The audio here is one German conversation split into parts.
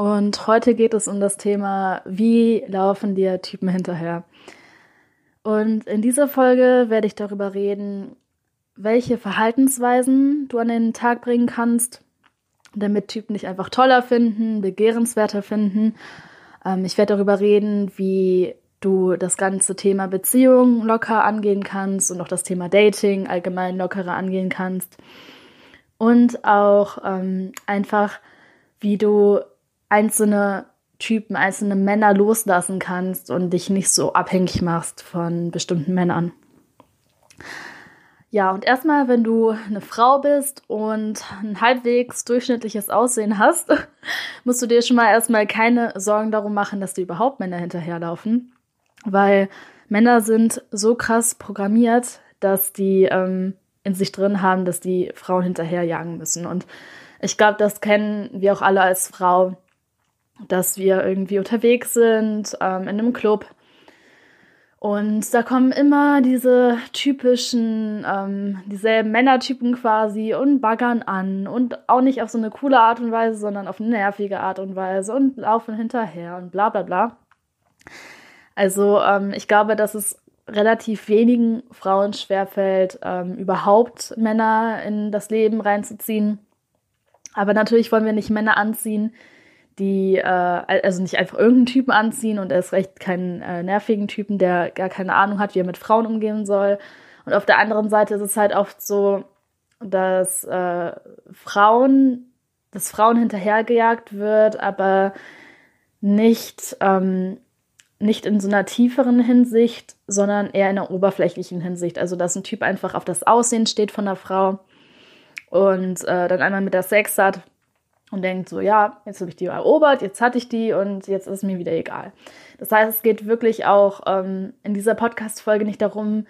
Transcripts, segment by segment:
Und heute geht es um das Thema, wie laufen dir Typen hinterher? Und in dieser Folge werde ich darüber reden, welche Verhaltensweisen du an den Tag bringen kannst, damit Typen dich einfach toller finden, begehrenswerter finden. Ähm, ich werde darüber reden, wie du das ganze Thema Beziehung locker angehen kannst und auch das Thema Dating allgemein lockerer angehen kannst. Und auch ähm, einfach, wie du einzelne Typen, einzelne Männer loslassen kannst und dich nicht so abhängig machst von bestimmten Männern. Ja, und erstmal, wenn du eine Frau bist und ein halbwegs durchschnittliches Aussehen hast, musst du dir schon mal erstmal keine Sorgen darum machen, dass dir überhaupt Männer hinterherlaufen. Weil Männer sind so krass programmiert, dass die ähm, in sich drin haben, dass die Frauen hinterherjagen müssen. Und ich glaube, das kennen wir auch alle als Frau dass wir irgendwie unterwegs sind, ähm, in einem Club. Und da kommen immer diese typischen, ähm, dieselben Männertypen quasi und baggern an und auch nicht auf so eine coole Art und Weise, sondern auf eine nervige Art und Weise und laufen hinterher und bla bla bla. Also ähm, ich glaube, dass es relativ wenigen Frauen schwerfällt, ähm, überhaupt Männer in das Leben reinzuziehen. Aber natürlich wollen wir nicht Männer anziehen, die äh, also nicht einfach irgendeinen Typen anziehen und erst recht keinen äh, nervigen Typen, der gar keine Ahnung hat, wie er mit Frauen umgehen soll. Und auf der anderen Seite ist es halt oft so, dass äh, Frauen, dass Frauen hinterhergejagt wird, aber nicht, ähm, nicht in so einer tieferen Hinsicht, sondern eher in einer oberflächlichen Hinsicht. Also dass ein Typ einfach auf das Aussehen steht von der Frau und äh, dann einmal mit der Sex hat und denkt so, ja, jetzt habe ich die erobert, jetzt hatte ich die und jetzt ist es mir wieder egal. Das heißt, es geht wirklich auch ähm, in dieser Podcast-Folge nicht darum,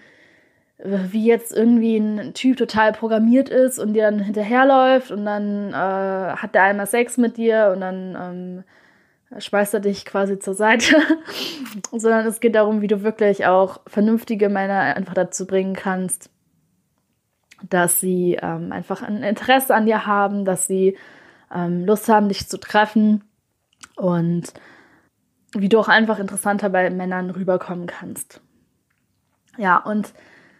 wie jetzt irgendwie ein Typ total programmiert ist und dir dann hinterherläuft und dann äh, hat der einmal Sex mit dir und dann ähm, schmeißt er dich quasi zur Seite, sondern es geht darum, wie du wirklich auch vernünftige Männer einfach dazu bringen kannst, dass sie ähm, einfach ein Interesse an dir haben, dass sie ähm, Lust haben, dich zu treffen und wie du auch einfach interessanter bei Männern rüberkommen kannst. Ja, und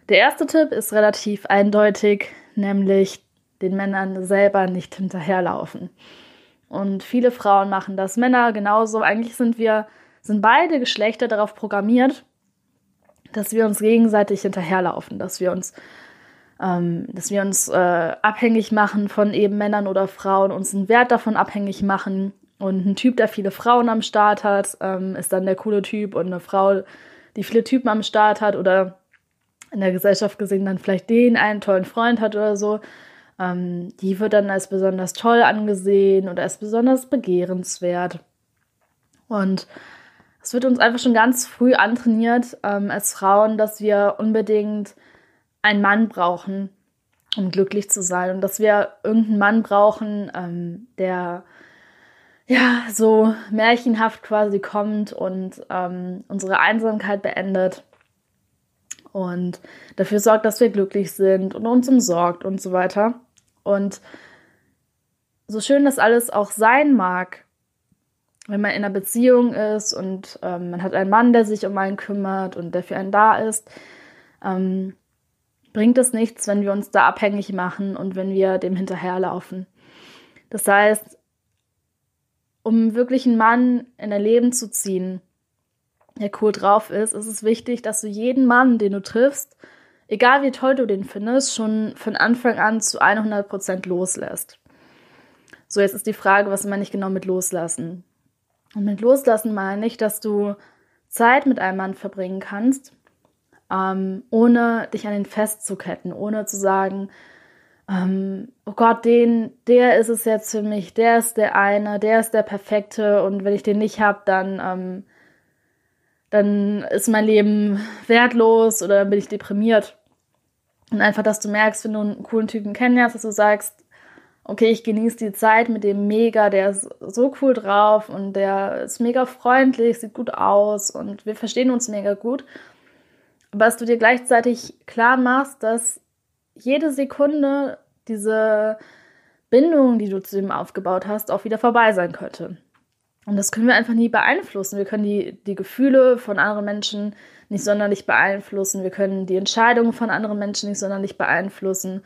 der erste Tipp ist relativ eindeutig, nämlich den Männern selber nicht hinterherlaufen. Und viele Frauen machen das, Männer genauso. Eigentlich sind wir, sind beide Geschlechter darauf programmiert, dass wir uns gegenseitig hinterherlaufen, dass wir uns ähm, dass wir uns äh, abhängig machen von eben Männern oder Frauen, uns einen Wert davon abhängig machen. Und ein Typ, der viele Frauen am Start hat, ähm, ist dann der coole Typ und eine Frau, die viele Typen am Start hat oder in der Gesellschaft gesehen dann vielleicht den einen tollen Freund hat oder so, ähm, die wird dann als besonders toll angesehen oder als besonders begehrenswert. Und es wird uns einfach schon ganz früh antrainiert ähm, als Frauen, dass wir unbedingt einen Mann brauchen, um glücklich zu sein. Und dass wir irgendeinen Mann brauchen, ähm, der ja so märchenhaft quasi kommt und ähm, unsere Einsamkeit beendet und dafür sorgt, dass wir glücklich sind und uns umsorgt und so weiter. Und so schön das alles auch sein mag, wenn man in einer Beziehung ist und ähm, man hat einen Mann, der sich um einen kümmert und der für einen da ist, ähm, bringt es nichts, wenn wir uns da abhängig machen und wenn wir dem hinterherlaufen. Das heißt, um wirklich einen Mann in dein Leben zu ziehen, der cool drauf ist, ist es wichtig, dass du jeden Mann, den du triffst, egal wie toll du den findest, schon von Anfang an zu 100% loslässt. So, jetzt ist die Frage, was meine ich genau mit loslassen? Und mit loslassen meine ich, dass du Zeit mit einem Mann verbringen kannst, ähm, ohne dich an ihn festzuketten, ohne zu sagen, ähm, oh Gott, den, der ist es jetzt für mich, der ist der eine, der ist der Perfekte und wenn ich den nicht habe, dann, ähm, dann ist mein Leben wertlos oder dann bin ich deprimiert. Und einfach, dass du merkst, wenn du einen coolen Typen kennenlernst, dass du sagst, okay, ich genieße die Zeit mit dem mega, der ist so cool drauf und der ist mega freundlich, sieht gut aus und wir verstehen uns mega gut. Dass du dir gleichzeitig klar machst, dass jede Sekunde diese Bindung, die du zu dem aufgebaut hast, auch wieder vorbei sein könnte. Und das können wir einfach nie beeinflussen. Wir können die, die Gefühle von anderen Menschen nicht sonderlich beeinflussen. Wir können die Entscheidungen von anderen Menschen nicht sonderlich beeinflussen.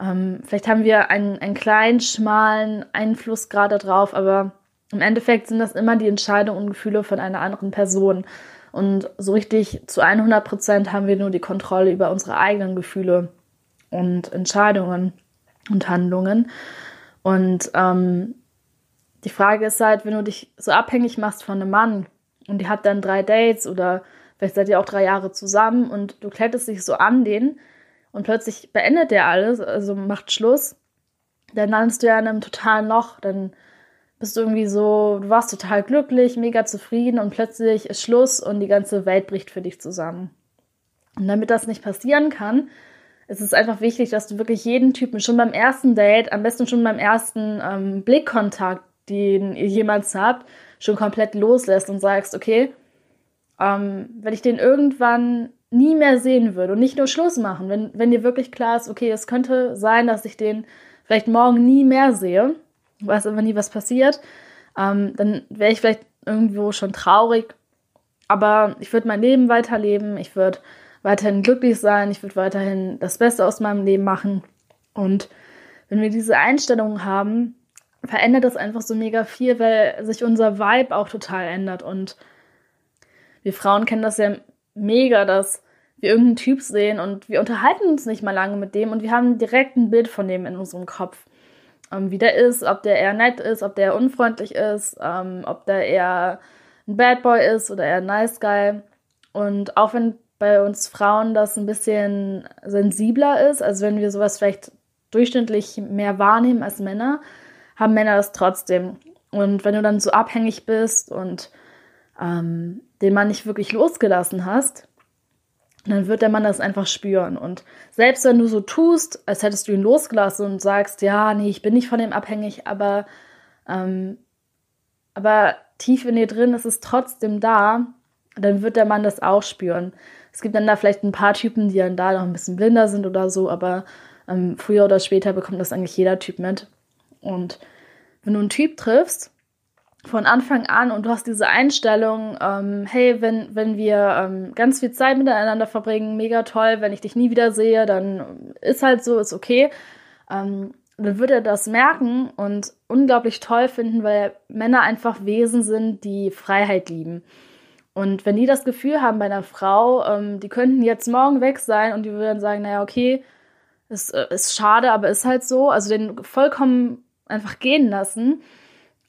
Ähm, vielleicht haben wir einen, einen kleinen, schmalen Einfluss gerade drauf, aber im Endeffekt sind das immer die Entscheidungen und Gefühle von einer anderen Person. Und so richtig zu 100 Prozent haben wir nur die Kontrolle über unsere eigenen Gefühle und Entscheidungen und Handlungen. Und ähm, die Frage ist halt, wenn du dich so abhängig machst von einem Mann und die hat dann drei Dates oder vielleicht seid ihr auch drei Jahre zusammen und du kletterst dich so an den und plötzlich beendet der alles, also macht Schluss, dann landest du ja in einem totalen Loch, dann bist irgendwie so, du warst total glücklich, mega zufrieden und plötzlich ist Schluss und die ganze Welt bricht für dich zusammen. Und damit das nicht passieren kann, es ist einfach wichtig, dass du wirklich jeden Typen schon beim ersten Date, am besten schon beim ersten ähm, Blickkontakt, den ihr jemals habt, schon komplett loslässt und sagst, okay, ähm, wenn ich den irgendwann nie mehr sehen würde und nicht nur Schluss machen, wenn, wenn dir wirklich klar ist, okay, es könnte sein, dass ich den vielleicht morgen nie mehr sehe, weiß aber nie, was passiert, ähm, dann wäre ich vielleicht irgendwo schon traurig, aber ich würde mein Leben weiterleben, ich würde weiterhin glücklich sein, ich würde weiterhin das Beste aus meinem Leben machen. Und wenn wir diese Einstellung haben, verändert das einfach so mega viel, weil sich unser Vibe auch total ändert. Und wir Frauen kennen das ja mega, dass wir irgendeinen Typ sehen und wir unterhalten uns nicht mal lange mit dem und wir haben direkt ein Bild von dem in unserem Kopf. Ähm, wie der ist, ob der eher nett ist, ob der unfreundlich ist, ähm, ob der eher ein Bad Boy ist oder eher ein Nice Guy. Und auch wenn bei uns Frauen das ein bisschen sensibler ist. Also wenn wir sowas vielleicht durchschnittlich mehr wahrnehmen als Männer, haben Männer das trotzdem. Und wenn du dann so abhängig bist und ähm, den Mann nicht wirklich losgelassen hast, dann wird der Mann das einfach spüren. Und selbst wenn du so tust, als hättest du ihn losgelassen und sagst, ja, nee, ich bin nicht von ihm abhängig, aber, ähm, aber tief in dir drin ist es trotzdem da, dann wird der Mann das auch spüren. Es gibt dann da vielleicht ein paar Typen, die dann da noch ein bisschen blinder sind oder so, aber ähm, früher oder später bekommt das eigentlich jeder Typ mit. Und wenn du einen Typ triffst, von Anfang an und du hast diese Einstellung, ähm, hey, wenn, wenn wir ähm, ganz viel Zeit miteinander verbringen, mega toll, wenn ich dich nie wieder sehe, dann ist halt so, ist okay. Ähm, dann wird er das merken und unglaublich toll finden, weil Männer einfach Wesen sind, die Freiheit lieben. Und wenn die das Gefühl haben bei einer Frau, ähm, die könnten jetzt morgen weg sein und die würden sagen, naja, okay, ist, äh, ist schade, aber ist halt so, also den vollkommen einfach gehen lassen,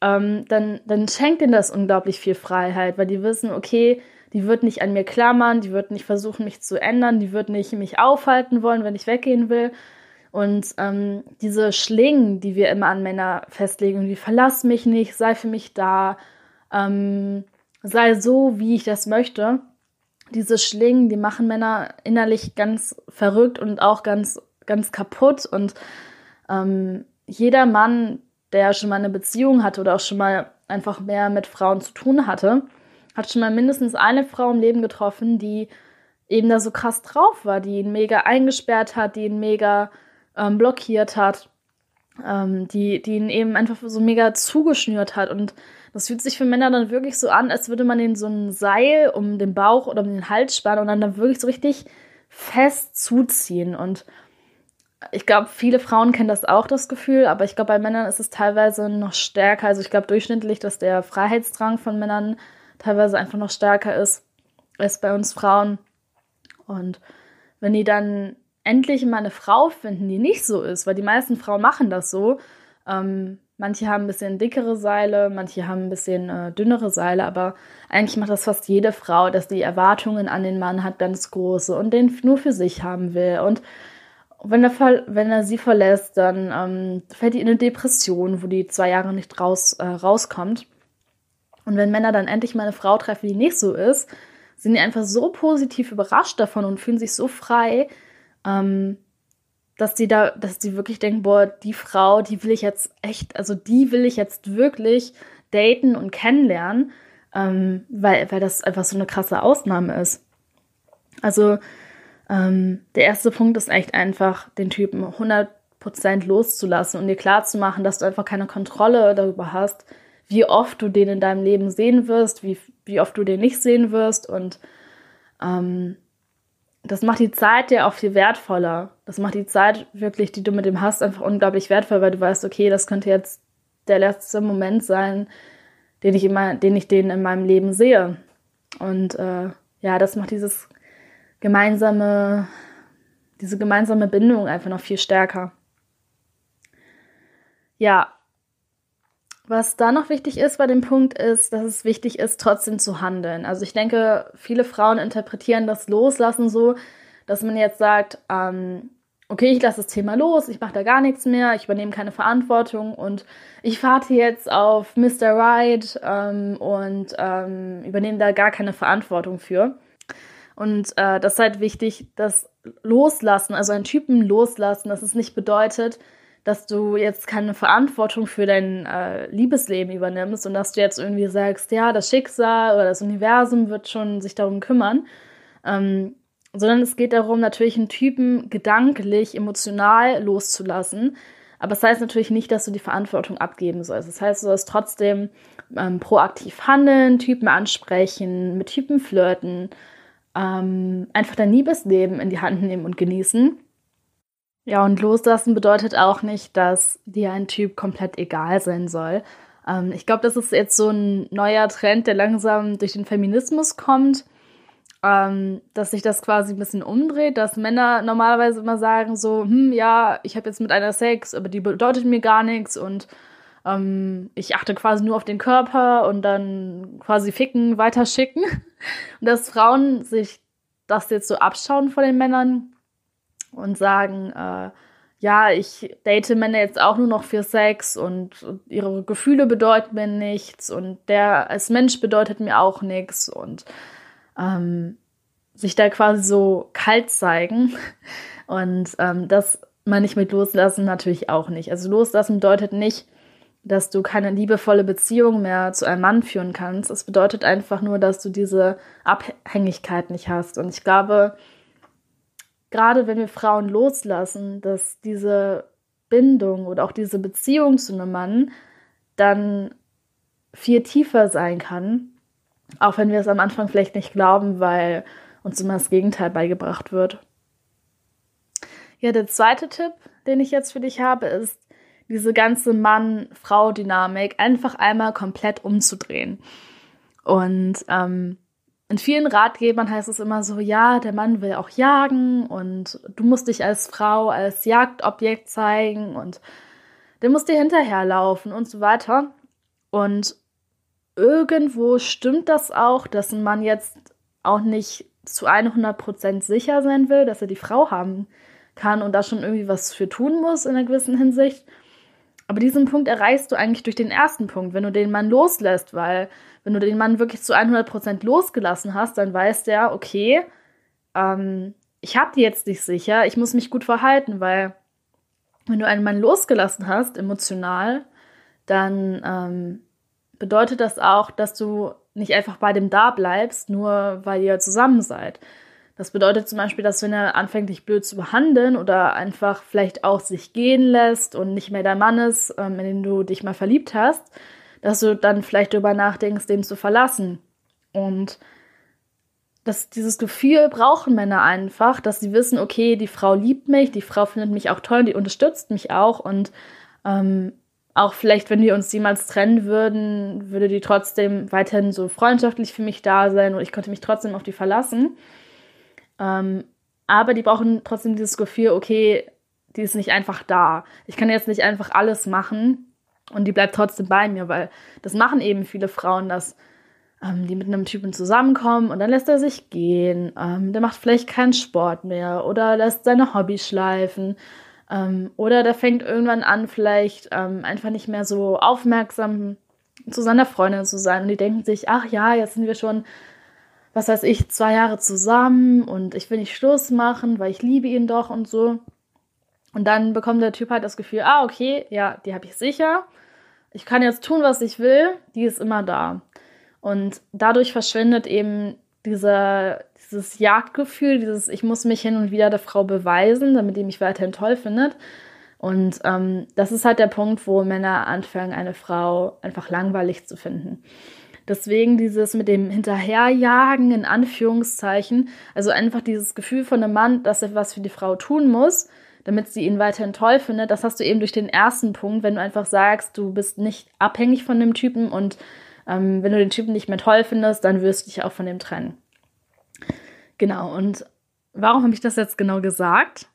ähm, dann, dann schenkt ihnen das unglaublich viel Freiheit, weil die wissen, okay, die wird nicht an mir klammern, die wird nicht versuchen, mich zu ändern, die wird nicht mich aufhalten wollen, wenn ich weggehen will. Und ähm, diese Schlingen, die wir immer an Männer festlegen, wie verlass mich nicht, sei für mich da, ähm, sei so, wie ich das möchte. Diese Schlingen, die machen Männer innerlich ganz verrückt und auch ganz, ganz kaputt. Und ähm, jeder Mann, der schon mal eine Beziehung hatte oder auch schon mal einfach mehr mit Frauen zu tun hatte, hat schon mal mindestens eine Frau im Leben getroffen, die eben da so krass drauf war, die ihn mega eingesperrt hat, die ihn mega ähm, blockiert hat, ähm, die, die ihn eben einfach so mega zugeschnürt hat. Und das fühlt sich für Männer dann wirklich so an, als würde man ihnen so ein Seil um den Bauch oder um den Hals spannen und dann, dann wirklich so richtig fest zuziehen. Und ich glaube, viele Frauen kennen das auch, das Gefühl, aber ich glaube, bei Männern ist es teilweise noch stärker. Also ich glaube durchschnittlich, dass der Freiheitsdrang von Männern teilweise einfach noch stärker ist als bei uns Frauen. Und wenn die dann endlich mal eine Frau finden, die nicht so ist, weil die meisten Frauen machen das so, ähm, Manche haben ein bisschen dickere Seile, manche haben ein bisschen äh, dünnere Seile, aber eigentlich macht das fast jede Frau, dass die Erwartungen an den Mann hat ganz große und den nur für sich haben will und wenn er, wenn er sie verlässt, dann ähm, fällt die in eine Depression, wo die zwei Jahre nicht raus, äh, rauskommt. Und wenn Männer dann endlich mal eine Frau treffen, die nicht so ist, sind die einfach so positiv überrascht davon und fühlen sich so frei, ähm, dass die da, dass die wirklich denken, boah, die Frau, die will ich jetzt echt, also die will ich jetzt wirklich daten und kennenlernen, ähm, weil, weil das einfach so eine krasse Ausnahme ist. Also ähm, der erste Punkt ist echt einfach, den Typen 100% loszulassen und dir klarzumachen, dass du einfach keine Kontrolle darüber hast, wie oft du den in deinem Leben sehen wirst, wie, wie oft du den nicht sehen wirst und ähm, das macht die Zeit dir auch viel wertvoller. Das macht die Zeit wirklich, die du mit dem hast, einfach unglaublich wertvoll, weil du weißt, okay, das könnte jetzt der letzte Moment sein, den ich immer, den ich den in meinem Leben sehe. Und äh, ja, das macht dieses gemeinsame, diese gemeinsame Bindung einfach noch viel stärker. Ja, was da noch wichtig ist bei dem Punkt ist, dass es wichtig ist, trotzdem zu handeln. Also ich denke, viele Frauen interpretieren das Loslassen so, dass man jetzt sagt, ähm, okay, ich lasse das Thema los, ich mache da gar nichts mehr, ich übernehme keine Verantwortung und ich warte jetzt auf Mr. Right ähm, und ähm, übernehme da gar keine Verantwortung für. Und äh, das ist halt wichtig, das Loslassen, also einen Typen loslassen, dass es nicht bedeutet, dass du jetzt keine Verantwortung für dein äh, Liebesleben übernimmst und dass du jetzt irgendwie sagst, ja, das Schicksal oder das Universum wird schon sich darum kümmern. Ähm, sondern es geht darum, natürlich einen Typen gedanklich, emotional loszulassen. Aber das heißt natürlich nicht, dass du die Verantwortung abgeben sollst. Das heißt, du sollst trotzdem ähm, proaktiv handeln, Typen ansprechen, mit Typen flirten, ähm, einfach dein Liebesleben in die Hand nehmen und genießen. Ja, und loslassen bedeutet auch nicht, dass dir ein Typ komplett egal sein soll. Ähm, ich glaube, das ist jetzt so ein neuer Trend, der langsam durch den Feminismus kommt, ähm, dass sich das quasi ein bisschen umdreht, dass Männer normalerweise immer sagen so, hm, ja, ich habe jetzt mit einer Sex, aber die bedeutet mir gar nichts und ähm, ich achte quasi nur auf den Körper und dann quasi ficken, weiterschicken. Und dass Frauen sich das jetzt so abschauen vor den Männern und sagen, äh, ja, ich date Männer jetzt auch nur noch für Sex und, und ihre Gefühle bedeuten mir nichts und der als Mensch bedeutet mir auch nichts und ähm, sich da quasi so kalt zeigen. Und ähm, das meine ich mit Loslassen natürlich auch nicht. Also Loslassen bedeutet nicht, dass du keine liebevolle Beziehung mehr zu einem Mann führen kannst. Es bedeutet einfach nur, dass du diese Abhängigkeit nicht hast. Und ich glaube, gerade wenn wir Frauen loslassen, dass diese Bindung oder auch diese Beziehung zu einem Mann dann viel tiefer sein kann, auch wenn wir es am Anfang vielleicht nicht glauben, weil uns immer das Gegenteil beigebracht wird. Ja, der zweite Tipp, den ich jetzt für dich habe, ist, diese ganze Mann-Frau-Dynamik einfach einmal komplett umzudrehen. Und ähm, in vielen Ratgebern heißt es immer so, ja, der Mann will auch jagen und du musst dich als Frau als Jagdobjekt zeigen und der muss dir hinterherlaufen und so weiter. Und irgendwo stimmt das auch, dass ein Mann jetzt auch nicht zu 100% sicher sein will, dass er die Frau haben kann und da schon irgendwie was für tun muss in einer gewissen Hinsicht. Aber diesen Punkt erreichst du eigentlich durch den ersten Punkt, wenn du den Mann loslässt, weil wenn du den Mann wirklich zu 100% losgelassen hast, dann weiß der, okay, ähm, ich habe die jetzt nicht sicher, ich muss mich gut verhalten, weil wenn du einen Mann losgelassen hast, emotional, dann ähm, bedeutet das auch, dass du nicht einfach bei dem da bleibst, nur weil ihr zusammen seid. Das bedeutet zum Beispiel, dass wenn er anfängt, dich blöd zu behandeln oder einfach vielleicht auch sich gehen lässt und nicht mehr dein Mann ist, ähm, in den du dich mal verliebt hast, dass du dann vielleicht darüber nachdenkst, den zu verlassen. Und das, dieses Gefühl brauchen Männer einfach, dass sie wissen, okay, die Frau liebt mich, die Frau findet mich auch toll, die unterstützt mich auch und ähm, auch vielleicht, wenn wir uns jemals trennen würden, würde die trotzdem weiterhin so freundschaftlich für mich da sein und ich könnte mich trotzdem auf die verlassen. Ähm, aber die brauchen trotzdem dieses Gefühl, okay, die ist nicht einfach da. Ich kann jetzt nicht einfach alles machen und die bleibt trotzdem bei mir, weil das machen eben viele Frauen, dass ähm, die mit einem Typen zusammenkommen und dann lässt er sich gehen. Ähm, der macht vielleicht keinen Sport mehr oder lässt seine Hobbys schleifen. Ähm, oder der fängt irgendwann an, vielleicht ähm, einfach nicht mehr so aufmerksam zu seiner Freundin zu sein. Und die denken sich, ach ja, jetzt sind wir schon, was weiß ich, zwei Jahre zusammen und ich will nicht Schluss machen, weil ich liebe ihn doch und so. Und dann bekommt der Typ halt das Gefühl, ah, okay, ja, die habe ich sicher. Ich kann jetzt tun, was ich will, die ist immer da. Und dadurch verschwindet eben dieser, dieses Jagdgefühl, dieses Ich muss mich hin und wieder der Frau beweisen, damit die mich weiterhin toll findet. Und ähm, das ist halt der Punkt, wo Männer anfangen, eine Frau einfach langweilig zu finden. Deswegen dieses mit dem Hinterherjagen in Anführungszeichen, also einfach dieses Gefühl von einem Mann, dass er was für die Frau tun muss, damit sie ihn weiterhin toll findet, das hast du eben durch den ersten Punkt, wenn du einfach sagst, du bist nicht abhängig von dem Typen und ähm, wenn du den Typen nicht mehr toll findest, dann wirst du dich auch von dem trennen. Genau, und warum habe ich das jetzt genau gesagt?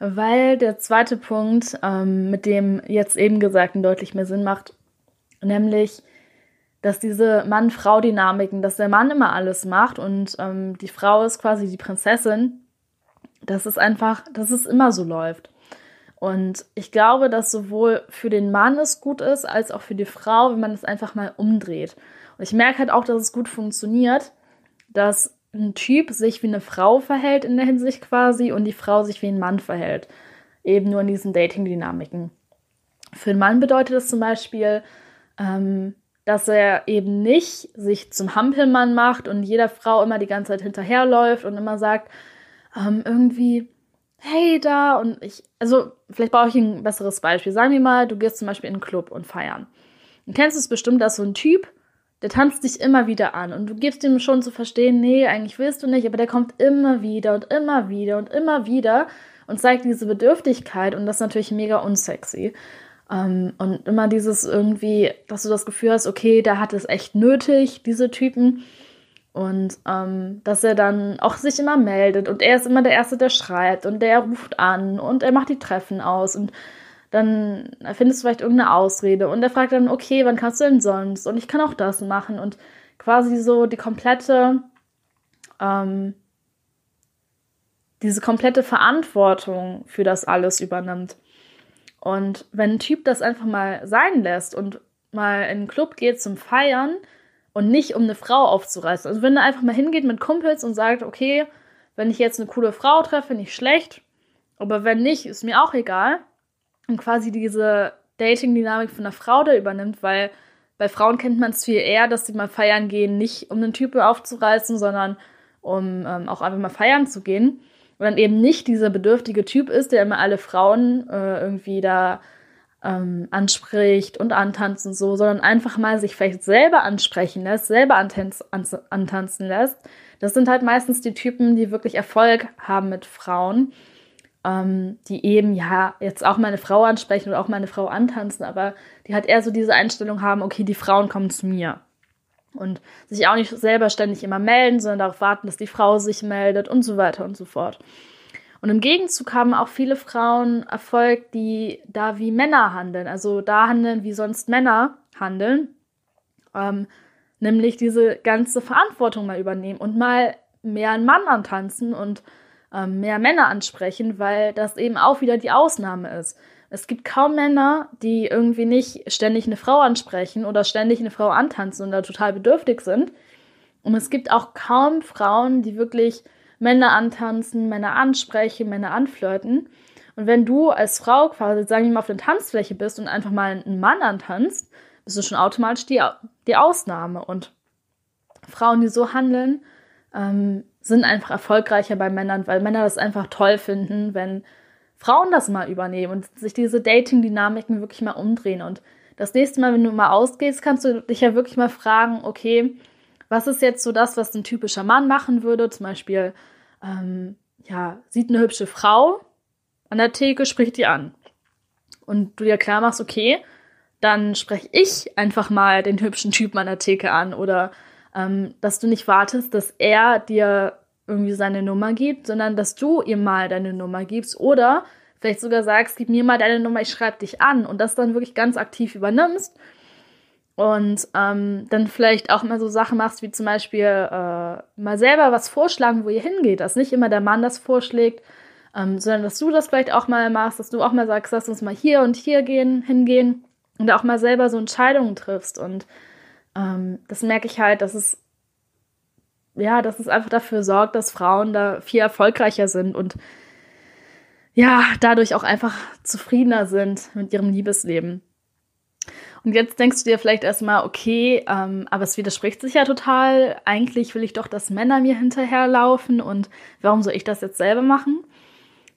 Weil der zweite Punkt ähm, mit dem jetzt eben Gesagten deutlich mehr Sinn macht, nämlich, dass diese Mann-Frau-Dynamiken, dass der Mann immer alles macht und ähm, die Frau ist quasi die Prinzessin, dass es einfach, dass es immer so läuft. Und ich glaube, dass sowohl für den Mann es gut ist, als auch für die Frau, wenn man es einfach mal umdreht. Und ich merke halt auch, dass es gut funktioniert, dass ein Typ sich wie eine Frau verhält in der Hinsicht quasi und die Frau sich wie ein Mann verhält. Eben nur in diesen Dating-Dynamiken. Für einen Mann bedeutet das zum Beispiel, ähm, dass er eben nicht sich zum Hampelmann macht und jeder Frau immer die ganze Zeit hinterherläuft und immer sagt, ähm, irgendwie, hey da und ich, also vielleicht brauche ich ein besseres Beispiel. Sagen wir mal, du gehst zum Beispiel in einen Club und feiern. Und kennst du es bestimmt, dass so ein Typ, der tanzt dich immer wieder an und du gibst ihm schon zu verstehen, nee, eigentlich willst du nicht, aber der kommt immer wieder und immer wieder und immer wieder und zeigt diese Bedürftigkeit und das ist natürlich mega unsexy. Ähm, und immer dieses irgendwie, dass du das Gefühl hast, okay, der hat es echt nötig, diese Typen. Und ähm, dass er dann auch sich immer meldet und er ist immer der Erste, der schreibt und der ruft an und er macht die Treffen aus und dann findest du vielleicht irgendeine Ausrede und er fragt dann, okay, wann kannst du denn sonst? Und ich kann auch das machen und quasi so die komplette, ähm, diese komplette Verantwortung für das alles übernimmt. Und wenn ein Typ das einfach mal sein lässt und mal in den Club geht zum Feiern, und nicht um eine Frau aufzureißen. Also wenn er einfach mal hingeht mit Kumpels und sagt, okay, wenn ich jetzt eine coole Frau treffe, nicht schlecht, aber wenn nicht, ist mir auch egal. Und quasi diese Dating-Dynamik von einer Frau da übernimmt, weil bei Frauen kennt man es viel eher, dass sie mal feiern gehen, nicht um einen Typen aufzureißen, sondern um ähm, auch einfach mal feiern zu gehen. Und dann eben nicht dieser bedürftige Typ ist, der immer alle Frauen äh, irgendwie da ähm, anspricht und antanzt und so, sondern einfach mal sich vielleicht selber ansprechen lässt, selber antanz, antanzen lässt. Das sind halt meistens die Typen, die wirklich Erfolg haben mit Frauen, ähm, die eben ja jetzt auch mal eine Frau ansprechen oder auch mal eine Frau antanzen, aber die halt eher so diese Einstellung haben, okay, die Frauen kommen zu mir. Und sich auch nicht selber ständig immer melden, sondern darauf warten, dass die Frau sich meldet und so weiter und so fort. Und im Gegenzug haben auch viele Frauen Erfolg, die da wie Männer handeln, also da handeln, wie sonst Männer handeln, ähm, nämlich diese ganze Verantwortung mal übernehmen und mal mehr einen Mann antanzen und ähm, mehr Männer ansprechen, weil das eben auch wieder die Ausnahme ist. Es gibt kaum Männer, die irgendwie nicht ständig eine Frau ansprechen oder ständig eine Frau antanzen und da total bedürftig sind. Und es gibt auch kaum Frauen, die wirklich Männer antanzen, Männer ansprechen, Männer anflirten. Und wenn du als Frau quasi, sagen wir mal, auf der Tanzfläche bist und einfach mal einen Mann antanzt, bist du schon automatisch die, die Ausnahme. Und Frauen, die so handeln, ähm, sind einfach erfolgreicher bei Männern, weil Männer das einfach toll finden, wenn Frauen das mal übernehmen und sich diese Dating-Dynamiken wirklich mal umdrehen. Und das nächste Mal, wenn du mal ausgehst, kannst du dich ja wirklich mal fragen, okay, was ist jetzt so das, was ein typischer Mann machen würde? Zum Beispiel, ähm, ja, sieht eine hübsche Frau an der Theke, spricht die an. Und du dir klar machst, okay, dann spreche ich einfach mal den hübschen Typen an der Theke an. Oder ähm, dass du nicht wartest, dass er dir irgendwie seine Nummer gibt, sondern dass du ihm mal deine Nummer gibst. Oder vielleicht sogar sagst, gib mir mal deine Nummer, ich schreibe dich an. Und das dann wirklich ganz aktiv übernimmst und ähm, dann vielleicht auch mal so Sachen machst, wie zum Beispiel äh, mal selber was vorschlagen, wo ihr hingeht, dass nicht immer der Mann das vorschlägt, ähm, sondern dass du das vielleicht auch mal machst, dass du auch mal sagst, lass uns mal hier und hier gehen, hingehen und auch mal selber so Entscheidungen triffst. Und ähm, das merke ich halt, dass es ja, dass es einfach dafür sorgt, dass Frauen da viel erfolgreicher sind und ja, dadurch auch einfach zufriedener sind mit ihrem Liebesleben. Und jetzt denkst du dir vielleicht erstmal, okay, ähm, aber es widerspricht sich ja total. Eigentlich will ich doch, dass Männer mir hinterherlaufen und warum soll ich das jetzt selber machen?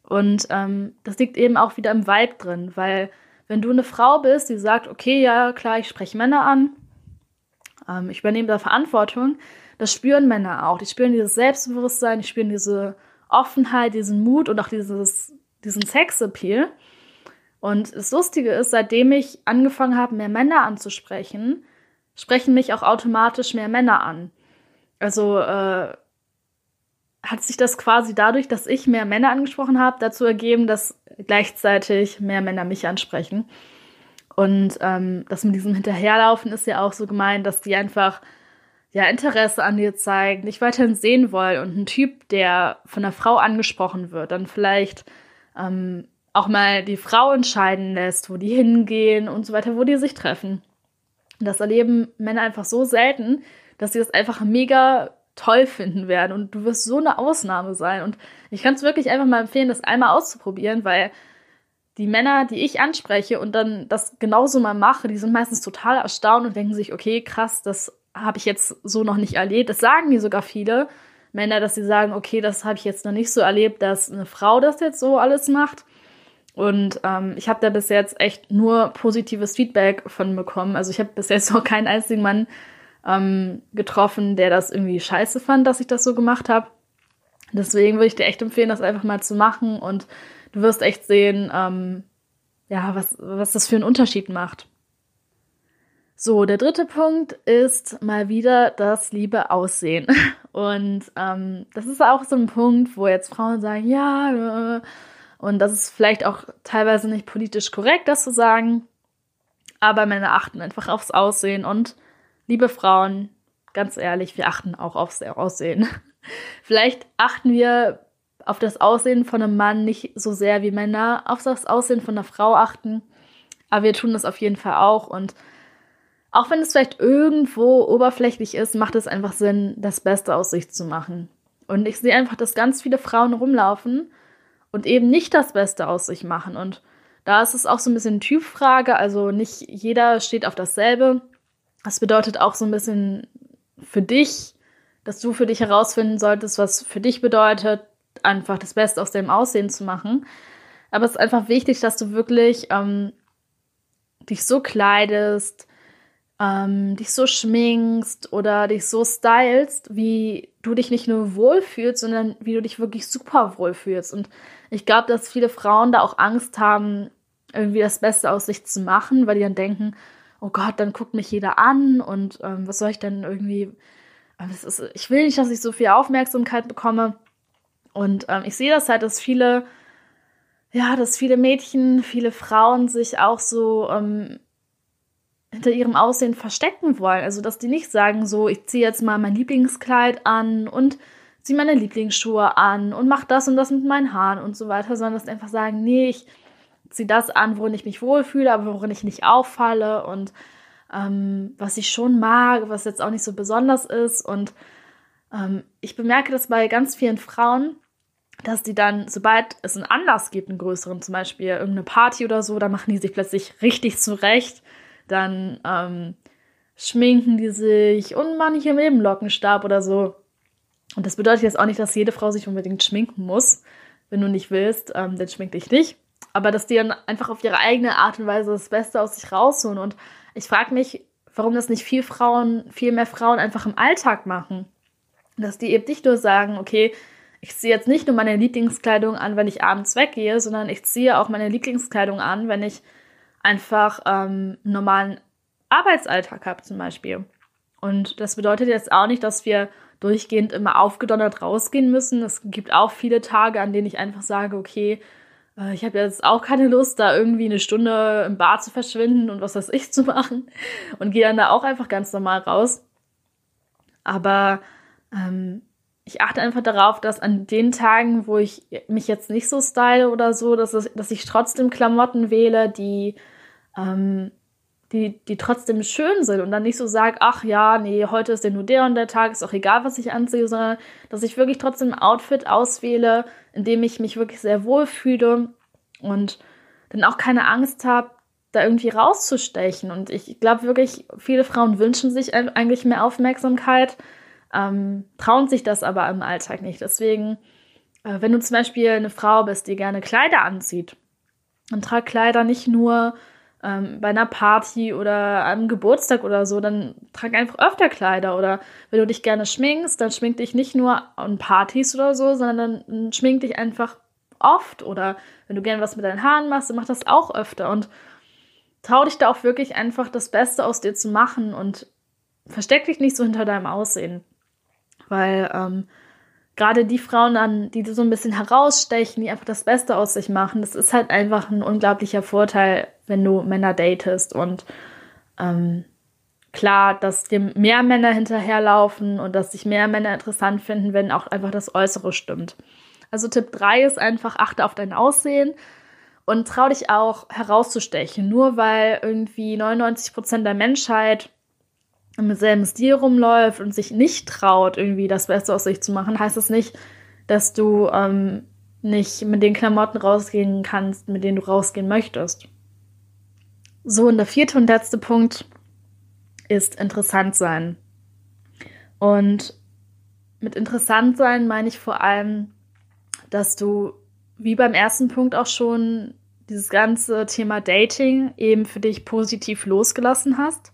Und ähm, das liegt eben auch wieder im Vibe drin, weil wenn du eine Frau bist, die sagt, okay, ja, klar, ich spreche Männer an, ähm, ich übernehme da Verantwortung, das spüren Männer auch. Die spüren dieses Selbstbewusstsein, die spüren diese Offenheit, diesen Mut und auch dieses, diesen Sexappeal. Und das Lustige ist, seitdem ich angefangen habe, mehr Männer anzusprechen, sprechen mich auch automatisch mehr Männer an. Also äh, hat sich das quasi dadurch, dass ich mehr Männer angesprochen habe, dazu ergeben, dass gleichzeitig mehr Männer mich ansprechen. Und ähm, das mit diesem Hinterherlaufen ist ja auch so gemeint, dass die einfach ja Interesse an dir zeigen, dich weiterhin sehen wollen und ein Typ, der von einer Frau angesprochen wird, dann vielleicht ähm, auch mal die Frau entscheiden lässt, wo die hingehen und so weiter, wo die sich treffen. Das erleben Männer einfach so selten, dass sie das einfach mega toll finden werden und du wirst so eine Ausnahme sein. Und ich kann es wirklich einfach mal empfehlen, das einmal auszuprobieren, weil die Männer, die ich anspreche und dann das genauso mal mache, die sind meistens total erstaunt und denken sich, okay, krass, das habe ich jetzt so noch nicht erlebt. Das sagen mir sogar viele Männer, dass sie sagen, okay, das habe ich jetzt noch nicht so erlebt, dass eine Frau das jetzt so alles macht. Und ähm, ich habe da bis jetzt echt nur positives Feedback von bekommen. Also ich habe bis jetzt noch keinen einzigen Mann ähm, getroffen, der das irgendwie scheiße fand, dass ich das so gemacht habe. Deswegen würde ich dir echt empfehlen, das einfach mal zu machen und du wirst echt sehen, ähm, ja, was, was das für einen Unterschied macht. So, der dritte Punkt ist mal wieder das liebe Aussehen. Und ähm, das ist auch so ein Punkt, wo jetzt Frauen sagen, ja, äh, und das ist vielleicht auch teilweise nicht politisch korrekt, das zu sagen. Aber Männer achten einfach aufs Aussehen. Und liebe Frauen, ganz ehrlich, wir achten auch aufs Aussehen. vielleicht achten wir auf das Aussehen von einem Mann nicht so sehr wie Männer auf das Aussehen von einer Frau achten. Aber wir tun das auf jeden Fall auch. Und auch wenn es vielleicht irgendwo oberflächlich ist, macht es einfach Sinn, das Beste aus sich zu machen. Und ich sehe einfach, dass ganz viele Frauen rumlaufen und eben nicht das Beste aus sich machen. Und da ist es auch so ein bisschen Typfrage, also nicht jeder steht auf dasselbe. Das bedeutet auch so ein bisschen für dich, dass du für dich herausfinden solltest, was für dich bedeutet, einfach das Beste aus dem Aussehen zu machen. Aber es ist einfach wichtig, dass du wirklich ähm, dich so kleidest, ähm, dich so schminkst oder dich so stylst, wie du dich nicht nur wohlfühlst, sondern wie du dich wirklich super wohlfühlst. Und ich glaube, dass viele Frauen da auch Angst haben, irgendwie das Beste aus sich zu machen, weil die dann denken, oh Gott, dann guckt mich jeder an und ähm, was soll ich denn irgendwie. Ist, ich will nicht, dass ich so viel Aufmerksamkeit bekomme. Und ähm, ich sehe das halt, dass viele, ja, dass viele Mädchen, viele Frauen sich auch so ähm, hinter ihrem Aussehen verstecken wollen. Also, dass die nicht sagen, so, ich ziehe jetzt mal mein Lieblingskleid an und ziehe meine Lieblingsschuhe an und mache das und das mit meinen Haaren und so weiter, sondern dass die einfach sagen, nee, ich ziehe das an, worin ich mich wohlfühle, aber worin ich nicht auffalle und ähm, was ich schon mag, was jetzt auch nicht so besonders ist. Und ähm, ich bemerke das bei ganz vielen Frauen, dass die dann, sobald es einen Anlass gibt, einen größeren, zum Beispiel irgendeine Party oder so, da machen die sich plötzlich richtig zurecht dann ähm, schminken die sich und manche mit dem Lockenstab oder so. Und das bedeutet jetzt auch nicht, dass jede Frau sich unbedingt schminken muss. Wenn du nicht willst, ähm, dann schmink dich nicht. Aber dass die dann einfach auf ihre eigene Art und Weise das Beste aus sich rausholen. Und ich frage mich, warum das nicht viel Frauen, viel mehr Frauen einfach im Alltag machen. Dass die eben nicht nur sagen, okay, ich ziehe jetzt nicht nur meine Lieblingskleidung an, wenn ich abends weggehe, sondern ich ziehe auch meine Lieblingskleidung an, wenn ich einfach ähm, normalen Arbeitsalltag habe zum Beispiel. Und das bedeutet jetzt auch nicht, dass wir durchgehend immer aufgedonnert rausgehen müssen. Es gibt auch viele Tage, an denen ich einfach sage, okay, äh, ich habe jetzt auch keine Lust, da irgendwie eine Stunde im Bar zu verschwinden und was weiß ich zu machen und gehe dann da auch einfach ganz normal raus. Aber ähm, ich achte einfach darauf, dass an den Tagen, wo ich mich jetzt nicht so style oder so, dass, es, dass ich trotzdem Klamotten wähle, die, ähm, die, die trotzdem schön sind und dann nicht so sage, ach ja, nee, heute ist ja nur der und der Tag, ist auch egal, was ich anziehe, sondern dass ich wirklich trotzdem ein Outfit auswähle, in dem ich mich wirklich sehr wohl fühle und dann auch keine Angst habe, da irgendwie rauszustechen. Und ich glaube wirklich, viele Frauen wünschen sich eigentlich mehr Aufmerksamkeit, ähm, trauen sich das aber im Alltag nicht. Deswegen, äh, wenn du zum Beispiel eine Frau bist, die gerne Kleider anzieht, dann trag Kleider nicht nur ähm, bei einer Party oder einem Geburtstag oder so, dann trag einfach öfter Kleider. Oder wenn du dich gerne schminkst, dann schmink dich nicht nur an Partys oder so, sondern dann schmink dich einfach oft. Oder wenn du gerne was mit deinen Haaren machst, dann mach das auch öfter. Und trau dich da auch wirklich einfach das Beste aus dir zu machen und versteck dich nicht so hinter deinem Aussehen. Weil ähm, gerade die Frauen dann, die so ein bisschen herausstechen, die einfach das Beste aus sich machen, das ist halt einfach ein unglaublicher Vorteil, wenn du Männer datest. Und ähm, klar, dass dir mehr Männer hinterherlaufen und dass sich mehr Männer interessant finden, wenn auch einfach das Äußere stimmt. Also Tipp 3 ist einfach, achte auf dein Aussehen und trau dich auch herauszustechen. Nur weil irgendwie 99 Prozent der Menschheit im selben Stil rumläuft und sich nicht traut, irgendwie das Beste aus sich zu machen, heißt das nicht, dass du ähm, nicht mit den Klamotten rausgehen kannst, mit denen du rausgehen möchtest. So, und der vierte und letzte Punkt ist interessant sein. Und mit interessant sein meine ich vor allem, dass du, wie beim ersten Punkt auch schon, dieses ganze Thema Dating eben für dich positiv losgelassen hast.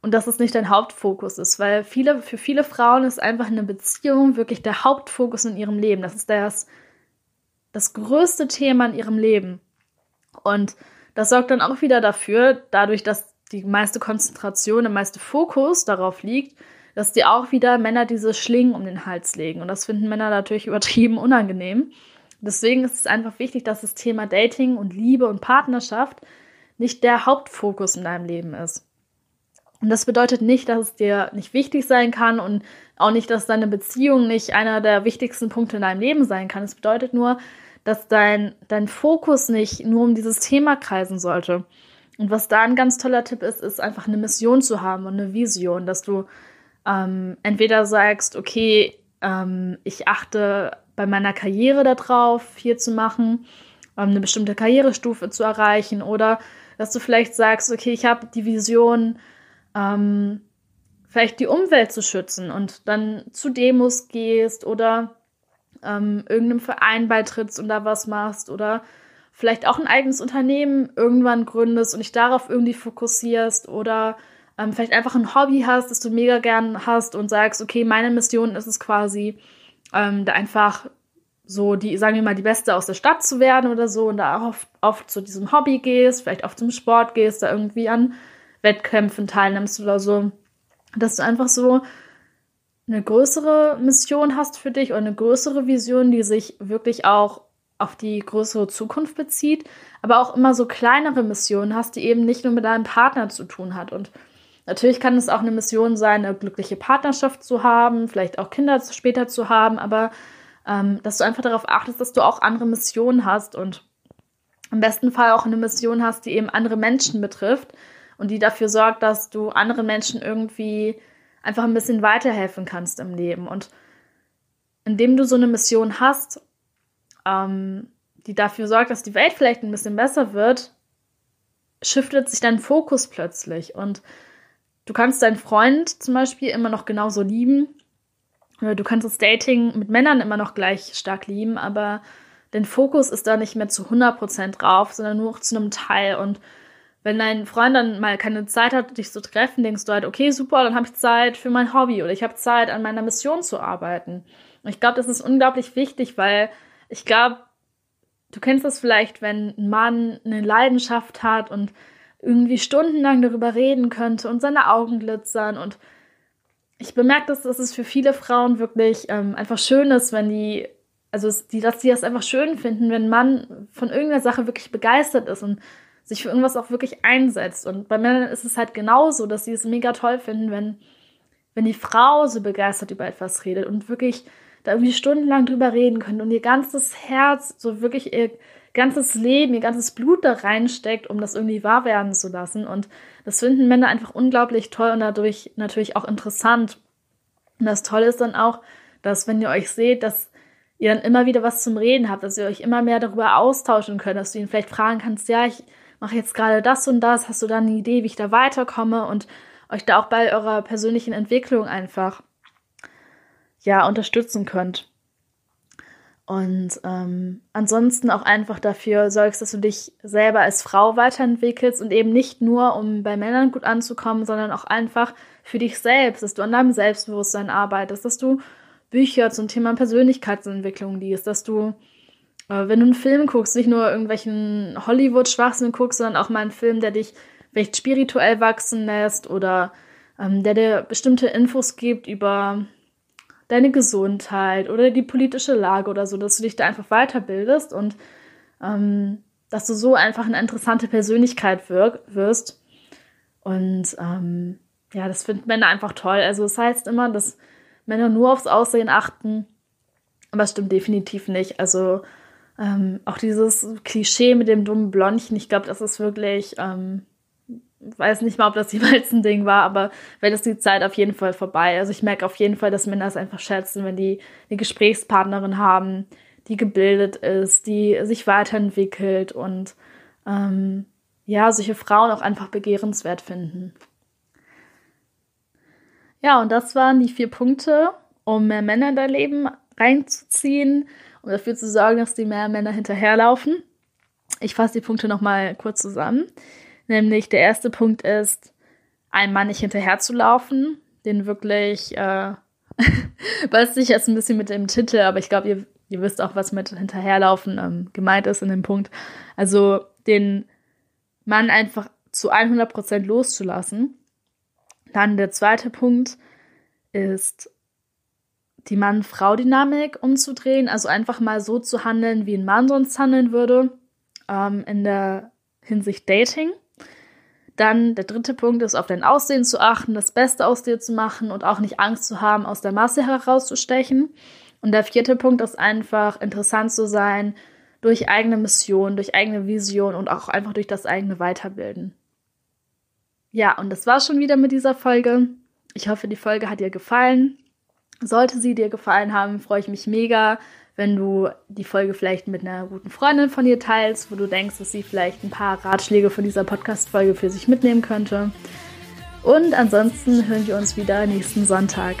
Und dass es nicht dein Hauptfokus ist, weil viele, für viele Frauen ist einfach eine Beziehung wirklich der Hauptfokus in ihrem Leben. Das ist das, das größte Thema in ihrem Leben. Und das sorgt dann auch wieder dafür, dadurch, dass die meiste Konzentration, der meiste Fokus darauf liegt, dass die auch wieder Männer diese Schlingen um den Hals legen. Und das finden Männer natürlich übertrieben unangenehm. Deswegen ist es einfach wichtig, dass das Thema Dating und Liebe und Partnerschaft nicht der Hauptfokus in deinem Leben ist. Und das bedeutet nicht, dass es dir nicht wichtig sein kann und auch nicht, dass deine Beziehung nicht einer der wichtigsten Punkte in deinem Leben sein kann. Es bedeutet nur, dass dein, dein Fokus nicht nur um dieses Thema kreisen sollte. Und was da ein ganz toller Tipp ist, ist einfach eine Mission zu haben und eine Vision, dass du ähm, entweder sagst, okay, ähm, ich achte bei meiner Karriere darauf, hier zu machen, ähm, eine bestimmte Karrierestufe zu erreichen, oder dass du vielleicht sagst, okay, ich habe die Vision, ähm, vielleicht die Umwelt zu schützen und dann zu Demos gehst oder ähm, irgendeinem Verein beitrittst und da was machst oder vielleicht auch ein eigenes Unternehmen irgendwann gründest und dich darauf irgendwie fokussierst oder ähm, vielleicht einfach ein Hobby hast, das du mega gern hast und sagst, okay, meine Mission ist es quasi, ähm, da einfach so die, sagen wir mal, die Beste aus der Stadt zu werden oder so und da oft, oft zu diesem Hobby gehst, vielleicht auch zum Sport gehst, da irgendwie an Wettkämpfen teilnimmst oder so, dass du einfach so eine größere Mission hast für dich oder eine größere Vision, die sich wirklich auch auf die größere Zukunft bezieht, aber auch immer so kleinere Missionen hast, die eben nicht nur mit deinem Partner zu tun hat. Und Natürlich kann es auch eine Mission sein, eine glückliche Partnerschaft zu haben, vielleicht auch Kinder später zu haben, aber ähm, dass du einfach darauf achtest, dass du auch andere Missionen hast und im besten Fall auch eine Mission hast, die eben andere Menschen betrifft und die dafür sorgt, dass du anderen Menschen irgendwie einfach ein bisschen weiterhelfen kannst im Leben. Und indem du so eine Mission hast, ähm, die dafür sorgt, dass die Welt vielleicht ein bisschen besser wird, shiftet sich dein Fokus plötzlich und Du kannst deinen Freund zum Beispiel immer noch genauso lieben. Oder du kannst das Dating mit Männern immer noch gleich stark lieben, aber dein Fokus ist da nicht mehr zu 100% drauf, sondern nur zu einem Teil. Und wenn dein Freund dann mal keine Zeit hat, dich zu treffen, denkst du halt, okay, super, dann habe ich Zeit für mein Hobby oder ich habe Zeit, an meiner Mission zu arbeiten. Und ich glaube, das ist unglaublich wichtig, weil ich glaube, du kennst das vielleicht, wenn ein Mann eine Leidenschaft hat und irgendwie stundenlang darüber reden könnte und seine Augen glitzern. Und ich bemerke, dass, dass es für viele Frauen wirklich ähm, einfach schön ist, wenn die also die, dass die das einfach schön finden, wenn man von irgendeiner Sache wirklich begeistert ist und sich für irgendwas auch wirklich einsetzt. Und bei Männern ist es halt genauso, dass sie es mega toll finden, wenn, wenn die Frau so begeistert über etwas redet und wirklich da irgendwie stundenlang drüber reden können und ihr ganzes Herz, so wirklich ihr ganzes Leben, ihr ganzes Blut da reinsteckt, um das irgendwie wahr werden zu lassen. Und das finden Männer einfach unglaublich toll und dadurch natürlich auch interessant. Und das Tolle ist dann auch, dass wenn ihr euch seht, dass ihr dann immer wieder was zum Reden habt, dass ihr euch immer mehr darüber austauschen könnt, dass du ihn vielleicht fragen kannst, ja, ich mache jetzt gerade das und das, hast du da eine Idee, wie ich da weiterkomme und euch da auch bei eurer persönlichen Entwicklung einfach ja unterstützen könnt. Und ähm, ansonsten auch einfach dafür sorgst, dass du dich selber als Frau weiterentwickelst und eben nicht nur, um bei Männern gut anzukommen, sondern auch einfach für dich selbst, dass du an deinem Selbstbewusstsein arbeitest, dass du Bücher zum Thema Persönlichkeitsentwicklung liest, dass du, wenn du einen Film guckst, nicht nur irgendwelchen Hollywood-Schwachsinn guckst, sondern auch mal einen Film, der dich vielleicht spirituell wachsen lässt oder ähm, der dir bestimmte Infos gibt über deine Gesundheit oder die politische Lage oder so, dass du dich da einfach weiterbildest und ähm, dass du so einfach eine interessante Persönlichkeit wir wirst. Und ähm, ja, das finden Männer einfach toll. Also es das heißt immer, dass Männer nur aufs Aussehen achten. Aber es stimmt definitiv nicht. Also ähm, auch dieses Klischee mit dem dummen Blondchen, ich glaube, das ist wirklich, ähm, weiß nicht mal, ob das jemals ein Ding war, aber weil das die Zeit auf jeden Fall vorbei. Also ich merke auf jeden Fall, dass Männer es einfach schätzen, wenn die eine Gesprächspartnerin haben, die gebildet ist, die sich weiterentwickelt und ähm, ja, solche Frauen auch einfach begehrenswert finden. Ja, und das waren die vier Punkte, um mehr Männer in dein Leben reinzuziehen, um dafür zu sorgen, dass die mehr Männer hinterherlaufen. Ich fasse die Punkte nochmal kurz zusammen. Nämlich der erste Punkt ist, einem Mann nicht hinterherzulaufen, den wirklich, äh, weiß ich jetzt ein bisschen mit dem Titel, aber ich glaube, ihr, ihr wisst auch, was mit hinterherlaufen ähm, gemeint ist in dem Punkt. Also den Mann einfach zu 100% loszulassen dann der zweite Punkt ist, die Mann-Frau-Dynamik umzudrehen, also einfach mal so zu handeln, wie ein Mann sonst handeln würde, ähm, in der Hinsicht Dating. Dann der dritte Punkt ist, auf dein Aussehen zu achten, das Beste aus dir zu machen und auch nicht Angst zu haben, aus der Masse herauszustechen. Und der vierte Punkt ist einfach interessant zu sein durch eigene Mission, durch eigene Vision und auch einfach durch das eigene Weiterbilden. Ja, und das war schon wieder mit dieser Folge. Ich hoffe, die Folge hat dir gefallen. Sollte sie dir gefallen haben, freue ich mich mega, wenn du die Folge vielleicht mit einer guten Freundin von dir teilst, wo du denkst, dass sie vielleicht ein paar Ratschläge von dieser Podcast-Folge für sich mitnehmen könnte. Und ansonsten hören wir uns wieder nächsten Sonntag.